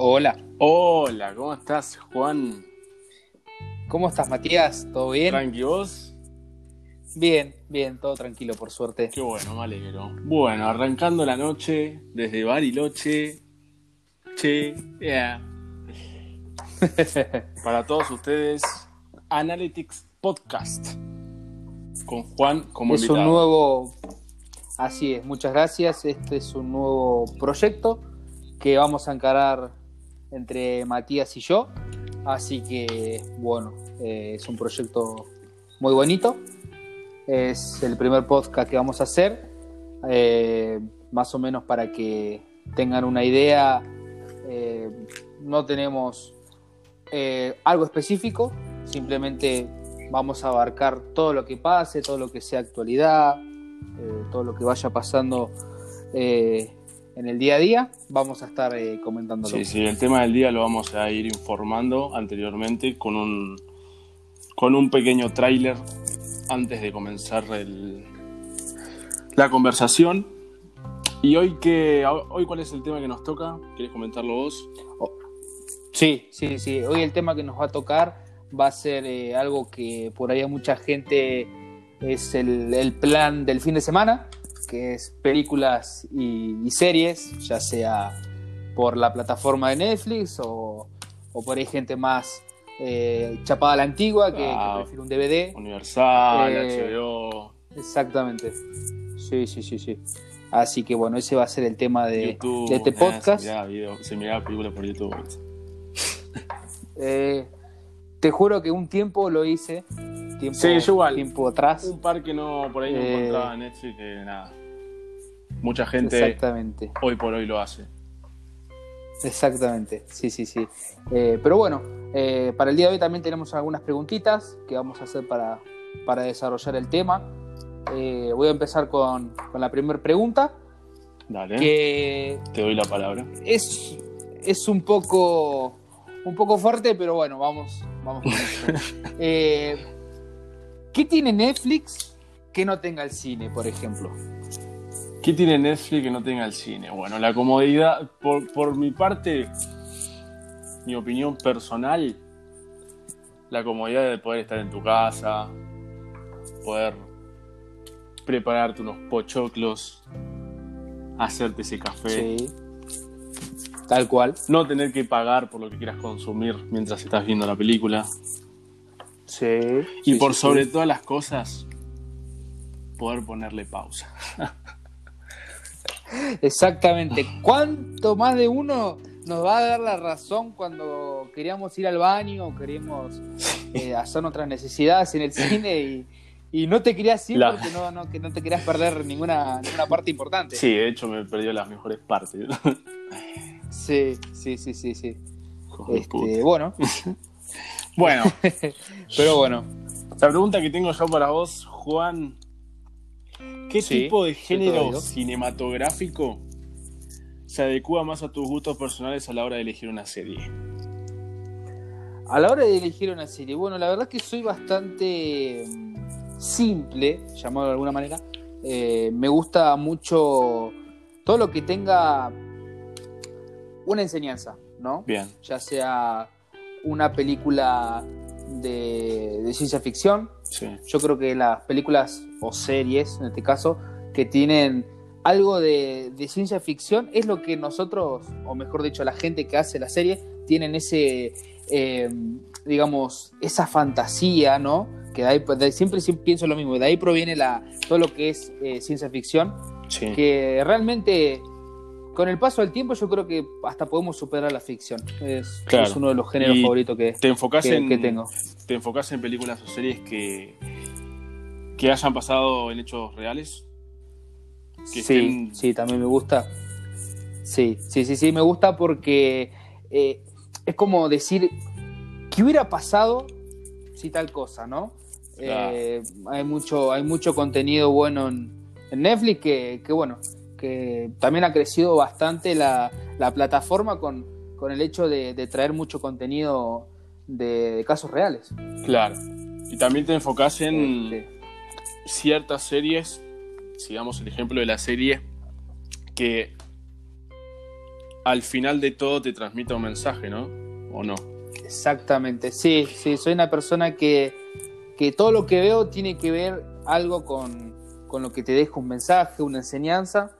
Hola, Hola, ¿cómo estás, Juan? ¿cómo estás Matías? ¿Todo bien? ¿Tranqui vos? Bien, bien, todo tranquilo por suerte. Qué bueno, me alegro. Bueno, arrancando la noche desde Bariloche. Che, yeah. Para todos ustedes, Analytics Podcast. Con Juan como es invitado. un nuevo, así es, muchas gracias. Este es un nuevo proyecto que vamos a encarar entre Matías y yo. Así que, bueno, eh, es un proyecto muy bonito. Es el primer podcast que vamos a hacer, eh, más o menos para que tengan una idea. eh, no tenemos algo específico, simplemente vamos a abarcar todo lo que pase, todo lo que sea actualidad, todo lo que vaya pasando en el día a día, vamos a estar eh, comentándolo. Sí, sí, el tema del día lo vamos a ir informando anteriormente con un, con un pequeño tráiler antes de comenzar el- la conversación. Y hoy, que, hoy, ¿cuál es el tema que nos toca? ¿Querés comentarlo vos? Sí, sí, sí. Hoy el tema que nos va a tocar va a ser eh, algo que por ahí a mucha gente es el, el plan del fin de semana, que es películas y, y series, ya sea por la plataforma de Netflix o, o por ahí gente más eh, chapada a la antigua que, Ah. que prefiere un DVD. Universal, Eh, HBO, Exactamente. Sí, sí, sí, sí. Así que bueno, ese va a ser el tema de, YouTube. de este eh, podcast. se miraba películas por YouTube. Eh, te juro que un tiempo lo hice. Tiempo, Sí, yo igual. Tiempo atrás. Un par que no, por ahí no Eh, encontraba en Netflix, que nada. Mucha gente Exactamente. hoy por hoy lo hace. Exactamente. Sí, sí, sí. Eh, pero bueno, eh, para el día de hoy también tenemos algunas preguntitas que vamos a hacer para, para desarrollar el tema. Eh, voy a empezar con, con la primera pregunta, Dale, que te doy la palabra. es, es un poco un poco fuerte, pero bueno, vamos, vamos con esto. ¿Qué tiene Netflix que no tenga el cine, por ejemplo? ¿Qué tiene Netflix que no tenga el cine? Bueno, la comodidad, por, por mi parte, mi opinión personal, la comodidad de poder estar en tu casa, poder prepararte unos pochoclos, hacerte ese café, Sí. Tal cual. no tener que pagar por lo que quieras consumir mientras estás viendo la película. Sí. Y Sí, por sí, sobre sí. todas las cosas, poder ponerle pausa. Exactamente. ¿Cuánto más de uno nos va a dar la razón cuando queríamos ir al baño o queríamos eh, hacer otras necesidades en el cine y, y no te querías ir La- porque no, no, que no te querías perder ninguna, ninguna parte importante? Sí, de hecho me perdió las mejores partes. sí, sí, sí, sí. sí. Este, bueno, Bueno, pero bueno. la pregunta que tengo yo para vos, Juan, ¿qué Sí, tipo de género cinematográfico se adecua más a tus gustos personales a la hora de elegir una serie? A la hora de elegir una serie, bueno, la verdad que soy bastante mm, simple, llamarlo de alguna manera. Eh, me gusta mucho todo lo que tenga una enseñanza, ¿no? Bien, Ya sea una película de, de ciencia ficción. sí. Yo creo que las películas o series, en este caso, que tienen algo de, de ciencia ficción, es lo que nosotros, o mejor dicho, la gente que hace la serie, tienen ese, eh, digamos, esa fantasía, ¿no? Que de ahí, de- siempre, siempre pienso lo mismo, de ahí proviene la, todo lo que es eh, ciencia ficción, sí. que realmente con el paso del tiempo yo creo que hasta podemos superar la ficción. Es, Claro. es uno de los géneros Y favoritos que, ¿Te enfocás, que- en, que tengo. ¿Te enfocás en películas o series que, que hayan pasado en hechos reales? que Sí, estén- sí, también me gusta. Sí, sí, sí, sí, me gusta porque eh, es como decir, ¿qué hubiera pasado si tal cosa, no? Claro. Eh, hay, mucho, hay mucho contenido bueno en, en Netflix que, que, bueno, que también ha crecido bastante la, la plataforma con, con el hecho de, de traer mucho contenido de, de casos reales. Claro. Y también te enfocás en Este, ciertas series, sigamos el ejemplo de la serie, que al final de todo te transmita un mensaje, ¿no? ¿O no? Exactamente, sí, sí, soy una persona que, que todo lo que veo tiene que ver algo con, con lo que te deja un mensaje, una enseñanza.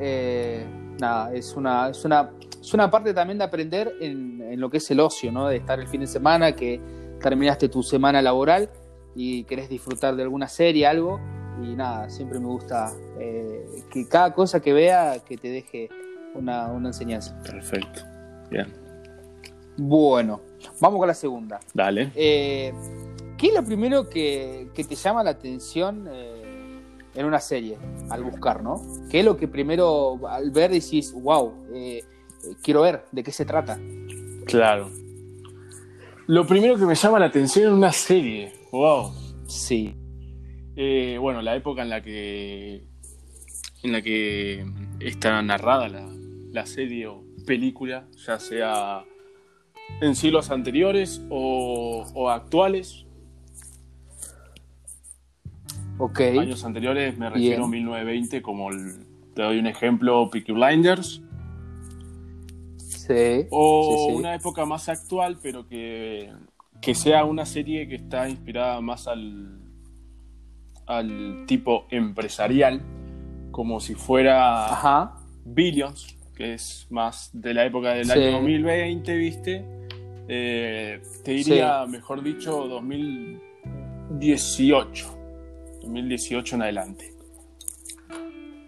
Eh, nada, es una, es, una, es una parte también de aprender en, en, lo que es el ocio, ¿no? De estar el fin de semana, que terminaste tu semana laboral y querés disfrutar de alguna serie, algo. Y nada, siempre me gusta eh, que cada cosa que vea que te deje una, una enseñanza. Perfecto. Bien. Bueno, vamos con la segunda. Dale. Eh, ¿Qué es lo primero que, que, te llama la atención eh, en una serie al buscar, no? ¿Qué es lo que primero al ver decís, wow, eh, quiero ver de qué se trata? Claro. Lo primero que me llama la atención en una serie, wow. Sí. Eh, bueno, la época en la que en la que está narrada la, la serie o película, ya sea en siglos anteriores o, o actuales. Ok. Años anteriores me refiero a 1920, como el, te doy un ejemplo, Peaky Blinders. Sí. O sí, sí. una época más actual, pero que, que sea una serie que está inspirada más al, al tipo empresarial, como si fuera Ajá. Billions, que es más de la época del año 2020, ¿viste? Eh, te diría, mejor dicho, 2018. 2018 en adelante.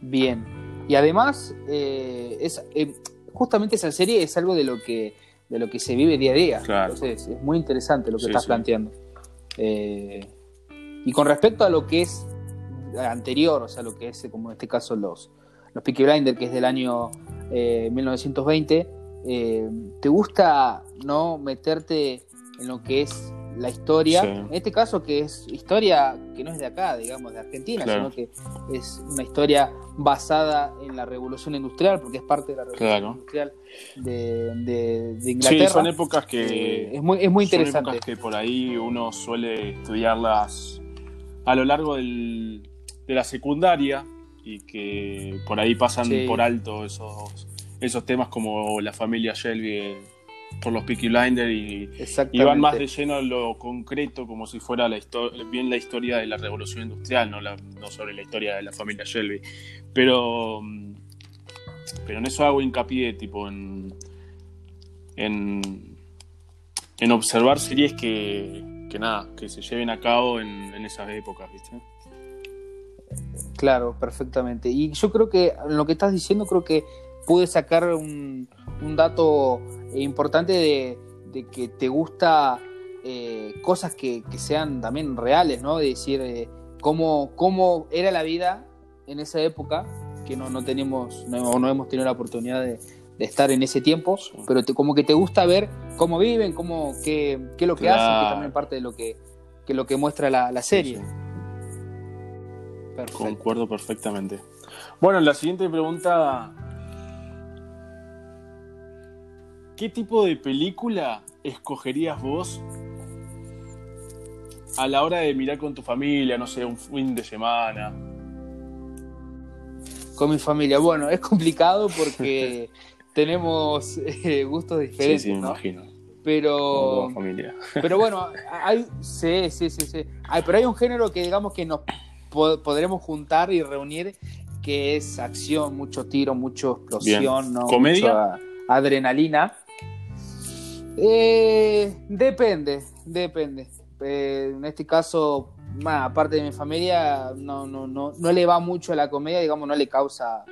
Bien. Y además, eh, es, eh, justamente esa serie es algo de lo que de lo que se vive día a día. Claro. Entonces, es muy interesante lo que Sí, estás sí. planteando. Eh, y con respecto a lo que es anterior, o sea, lo que es, como en este caso, los, los Peaky Blinders, que es del año eh, 1920, eh, ¿te gusta no meterte en lo que es la historia? Sí. En este caso, que es historia que no es de acá, digamos, de Argentina, Claro. sino que es una historia basada en la revolución industrial, porque es parte de la revolución Claro. industrial de, de- de Inglaterra. Sí, son épocas que. Eh, es muy, es muy Son interesante. épocas que por ahí uno suele estudiarlas a lo largo del- de la secundaria y que por ahí pasan Sí. por alto esos, esos temas como la familia Shelby por los Peaky Blinders y, y van más de lleno a lo concreto como si fuera la bien la historia de la revolución industrial, no, la- no sobre la historia de la familia Shelby. Pero, mm, pero en eso hago hincapié, tipo, en, en, en observar series que, que nada, que se lleven a cabo en, en esas épocas, ¿viste? Claro, perfectamente. Y yo creo que en lo que estás diciendo, creo que pude sacar un, un dato importante de, de que te gusta eh, cosas que, que sean también reales, ¿no? De decir eh, cómo, cómo era la vida en esa época, que no, no tenemos, no, no hemos tenido la oportunidad de, de estar en ese tiempo, Sí. pero te- como que te gusta ver cómo viven, cómo, qué, qué es lo que hacen, que también parte de lo que, que lo que muestra la, la serie. Sí, sí. Perfecto. Concuerdo perfectamente. Bueno, la siguiente pregunta. ¿Qué tipo de película escogerías vos a la hora de mirar con tu familia, no sé, un fin de semana? Con mi familia. Bueno, es complicado porque tenemos eh, gustos diferentes, sí, sí, me ¿no? imagino. Pero, familia. pero bueno, hay, sí, sí, sí, sí. Hay- pero hay un género que digamos que nos po- podremos juntar y reunir que es acción, mucho tiro, mucho explosión. ¿no? ¿Comedia? Mucha adrenalina. Eh, depende, depende. Eh, en este caso, bueno, aparte de mi familia, no, no, no, no le va mucho a la comedia, digamos, no le causa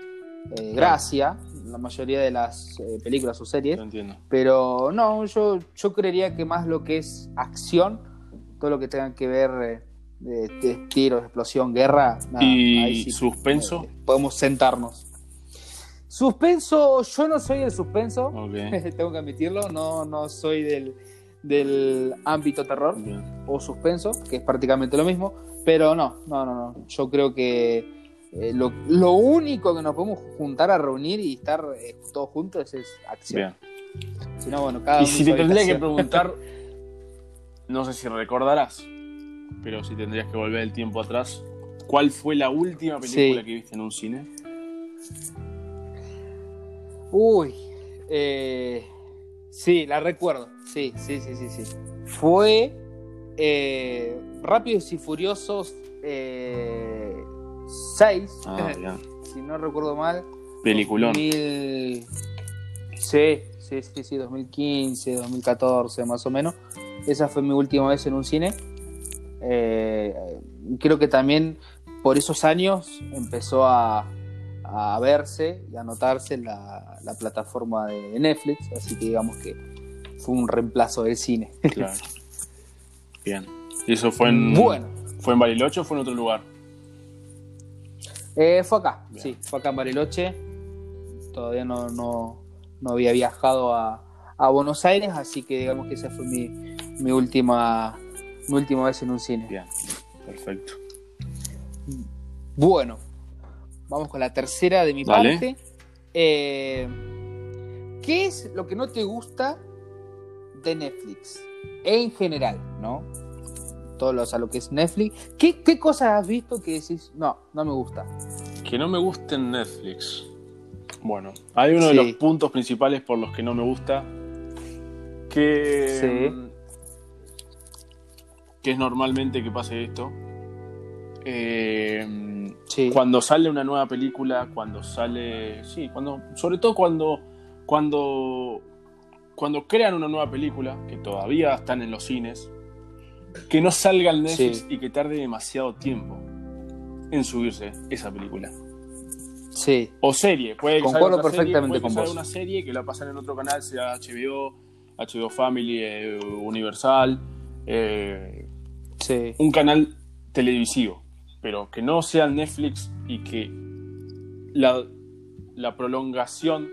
eh, gracia la mayoría de las eh, películas o series. Entiendo. Pero no, yo, yo creería que más lo que es acción, todo lo que tenga que ver de, tiros, explosión, guerra, nada, ¿Y ahí sí, suspenso? podemos sentarnos. Suspenso, yo no soy del suspenso, tengo que admitirlo, no, no soy del, del ámbito terror o suspenso, que es prácticamente lo mismo, pero no, no, no, no. Yo creo que eh, lo, lo único que nos podemos juntar a reunir y estar eh, todos juntos es acción. Bien. Si no, bueno, cada Y si te tendría que preguntar, no sé si recordarás, pero si tendrías que volver el tiempo atrás, ¿cuál fue la última película Sí. que viste en un cine? Uy, Eh, sí, la recuerdo. Sí, sí, sí, sí, sí. Fue eh, Rápidos y Furiosos 6, Ah, bien. si no recuerdo mal. Peliculón. 2000... Sí, sí, sí, sí, 2015, 2014 más o menos. Esa fue mi última vez en un cine. Eh, creo que también por esos años empezó a, a verse y a notarse la, la plataforma de Netflix, así que digamos que fue un reemplazo del cine. Claro. Bien. ¿Y eso fue en. Bueno, ¿Fue en Bariloche o fue en otro lugar? eh, fue acá, Bien. sí, fue acá en Bariloche. Todavía no, no, no había viajado a, a Buenos Aires, así que digamos que esa fue mi, mi última mi última vez en un cine. Bien. Perfecto. Bueno, vamos con la tercera de mi Dale. parte. Eh, ¿Qué es lo que no te gusta de Netflix? En general, ¿no? Todo lo, o sea, lo que es Netflix. ¿Qué, qué cosas has visto que decís, no, no me gusta? Que no me guste en Netflix. Bueno, hay uno de los puntos principales por los que no me gusta. Que. Sí. Que es normalmente que pase esto. Eh, Sí. cuando sale una nueva película, cuando sale. Sí, cuando. Sobre todo cuando. Cuando. Cuando crean una nueva película, que todavía están en los cines, que no salga en Netflix Sí. y que tarde demasiado tiempo en subirse esa película. Sí, O serie, puede que Concuerdo otra serie, perfectamente puede que con vos. una serie que la pasan en otro canal, sea HBO, HBO Family, eh, Universal, eh, sí. un canal televisivo, pero que no sea Netflix y que la, la prolongación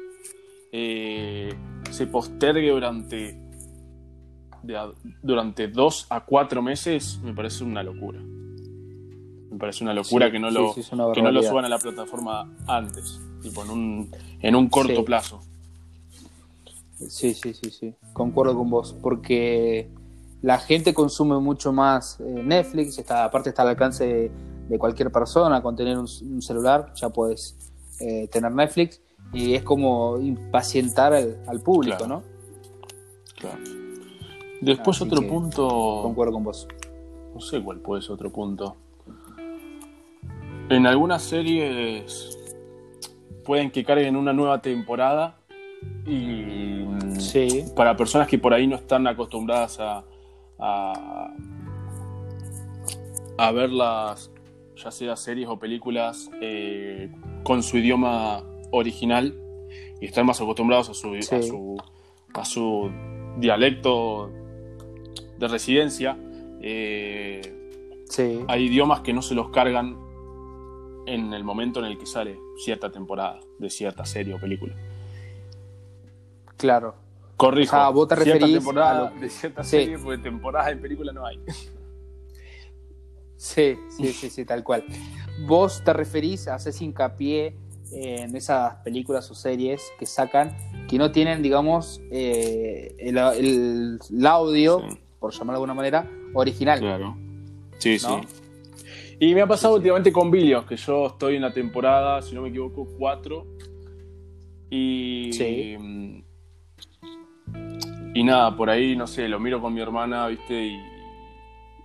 eh, se postergue durante, de durante dos a cuatro meses, me parece una locura. Me parece una locura Sí, que no lo, sí, que no lo suban a la plataforma antes, tipo en un, en un corto plazo. Sí, sí, sí, sí. Concuerdo con vos. Porque la gente consume mucho más eh, Netflix. Está, aparte está al alcance de, de cualquier persona. Con tener un, un celular ya puedes eh, tener Netflix. Y es como impacientar al, al público, Claro. ¿no? Claro. Después Así otro punto, Concuerdo con vos. no sé cuál puede ser otro punto. En algunas series pueden que carguen una nueva temporada y Sí, para personas que por ahí no están acostumbradas a, a, a ver las, ya sea series o películas eh, con su idioma original y están más acostumbrados a su, Sí. a su, a su dialecto de residencia, eh, sí. hay idiomas que no se los cargan en el momento en el que sale cierta temporada de cierta serie o película. Claro. Corrijo. O sea, vos te cierta referís temporada a lo- de cierta Sí. serie, porque temporadas en película no hay. Sí, sí, sí, sí, tal cual. Vos te referís, haces hincapié en esas películas o series que sacan que no tienen, digamos, eh, el, el- el audio, Sí. por llamarlo de alguna manera, original. Claro. Sí, ¿no? sí. Y me ha pasado Sí, sí. últimamente con Billions, que yo estoy en la temporada, si no me equivoco, 4. Y. Sí. Y nada, por ahí, no sé, lo miro con mi hermana, ¿viste? Y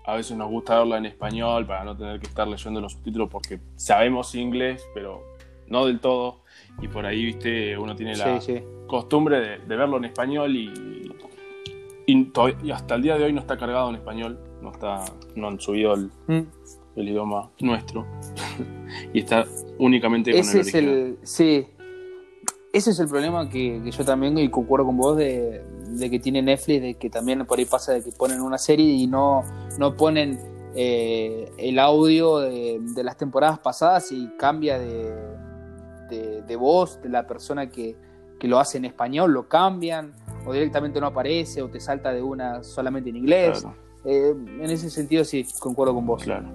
a veces nos gusta verla en español para no tener que estar leyendo los subtítulos porque sabemos inglés, pero no del todo. Y por ahí, ¿viste? Uno tiene la Sí, sí. costumbre de, de verlo en español y, y, todavía- y hasta el día de hoy no está cargado en español. No, está, no han subido el, Mm. el idioma nuestro y está únicamente con Ese el es original. el. Sí. Ese es el problema que, que yo también, y concuerdo con vos, de, de que tiene Netflix, de que también por ahí pasa de que ponen una serie y no, no ponen eh, el audio de, de las temporadas pasadas y cambia de, de, de voz de la persona que, que lo hace en español, lo cambian, o directamente no aparece, o te salta de una solamente en inglés. Claro, Eh, en ese sentido sí, concuerdo con vos. claro.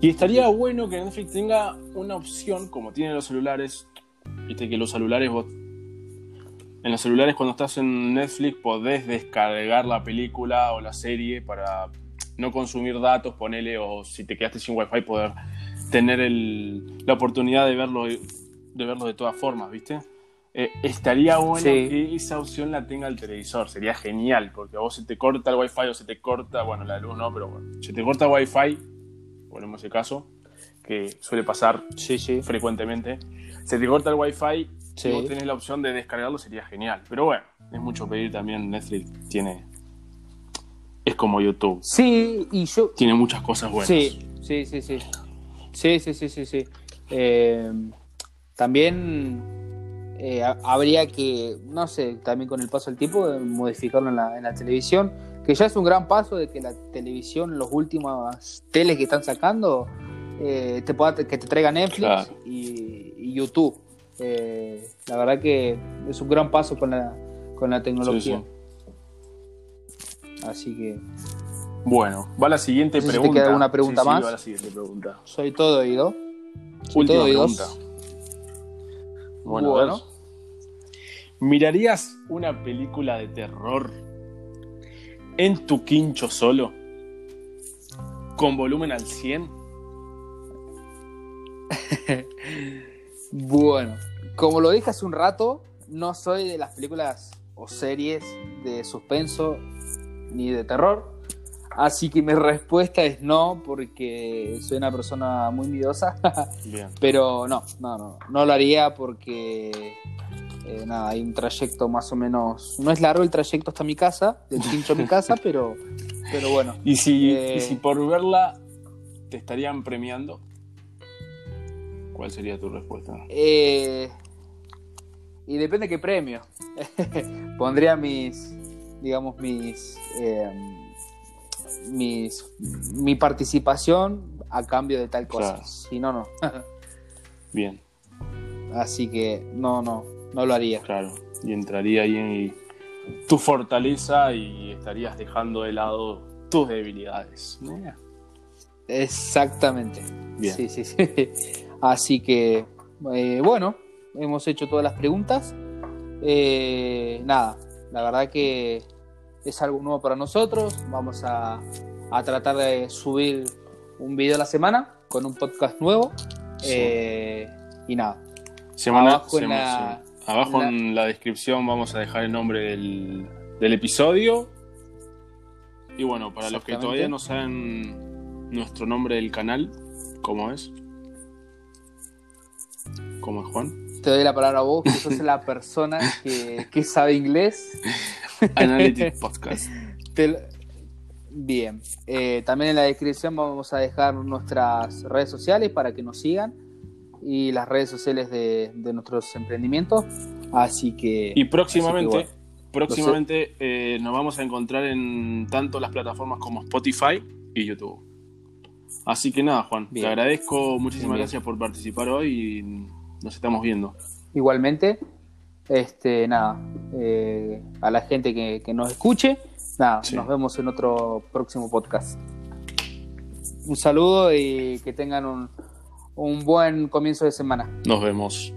Y estaría bueno que Netflix tenga una opción, como tienen los celulares, viste que los celulares vos en los celulares cuando estás en Netflix podés descargar la película o la serie para no consumir datos, ponele, o si te quedaste sin wifi poder tener el- la oportunidad de verlo de verlo de todas formas, ¿viste? eh, estaría bueno Sí. que esa opción la tenga el televisor. Sería genial, porque a vos se te corta el wifi o se te corta, bueno, la luz no, pero bueno, se te corta wifi, ponemos el caso, que suele pasar Sí, sí. frecuentemente. Se te corta el wifi Sí. y vos tenés la opción de descargarlo, sería genial. Pero bueno, es mucho pedir también. Netflix tiene. Es como YouTube. Sí, y yo, Tiene muchas cosas buenas. Sí, sí, sí, sí. Sí, sí, sí, sí, sí. Eh, también eh, ha- habría que, no sé, también con el paso del tiempo, eh, modificarlo en la, en la televisión, que ya es un gran paso de que la televisión, los últimos teles que están sacando, eh, te pueda, que te traiga Netflix Claro. y, y YouTube. Eh, la verdad que es un gran paso con la, con la tecnología. Sí, Así que Bueno, va la siguiente No sé si te pregunta. queda alguna pregunta Sí, más. va la siguiente pregunta. soy todo oído. Soy Última todo oídos. pregunta. Bueno, a Bueno. ver. ¿Mirarías una película de terror en tu quincho solo? ¿Con volumen al 100? Bueno, como lo dije hace un rato, no soy de las películas o series de suspenso ni de terror. Así que mi respuesta es no, porque soy una persona muy miedosa. Bien. Pero no, no, no, no lo haría porque eh, nada, hay un trayecto más o menos. No es largo el trayecto hasta mi casa, del quincho a mi casa, pero, pero bueno. ¿Y si, Eh. y si por verla te estarían premiando? ¿Cuál sería tu respuesta? Eh, y depende qué premio. Pondría mis, digamos, mis, eh, mis, mi participación a cambio de tal cosa. Claro. Si no, no. Bien, Así que no, no, no lo haría. claro. Y entraría ahí en tu fortaleza y estarías dejando de lado tus debilidades. Exactamente. Bien. Sí, sí, sí. Así que, eh, bueno, hemos hecho todas las preguntas. Eh, nada, la verdad que es algo nuevo para nosotros. Vamos a, a tratar de subir un video a la semana con un podcast nuevo. Sí. Eh, y nada, Semana, Abajo en la- sí. Abajo en en la descripción vamos a dejar el nombre del, del episodio. Y bueno, para los que todavía no saben nuestro nombre del canal, ¿cómo es? ¿Cómo es Juan? Te doy la palabra a vos, que sos la persona que, que sabe inglés. Analytic Podcast. Te Bien. Eh, también en la descripción vamos a dejar nuestras redes sociales para que nos sigan y las redes sociales de, de nuestros emprendimientos. Así que. Y próximamente, próximamente eh, nos vamos a encontrar en tanto las plataformas como Spotify y YouTube. Así que nada, Juan, Bien. te agradezco, muchísimas Bien, bien. gracias por participar hoy y nos estamos viendo. Igualmente, este, nada, eh, a la gente que, que nos escuche, nada, Sí. nos vemos en otro próximo podcast. Un saludo y que tengan un, un buen comienzo de semana. Nos vemos.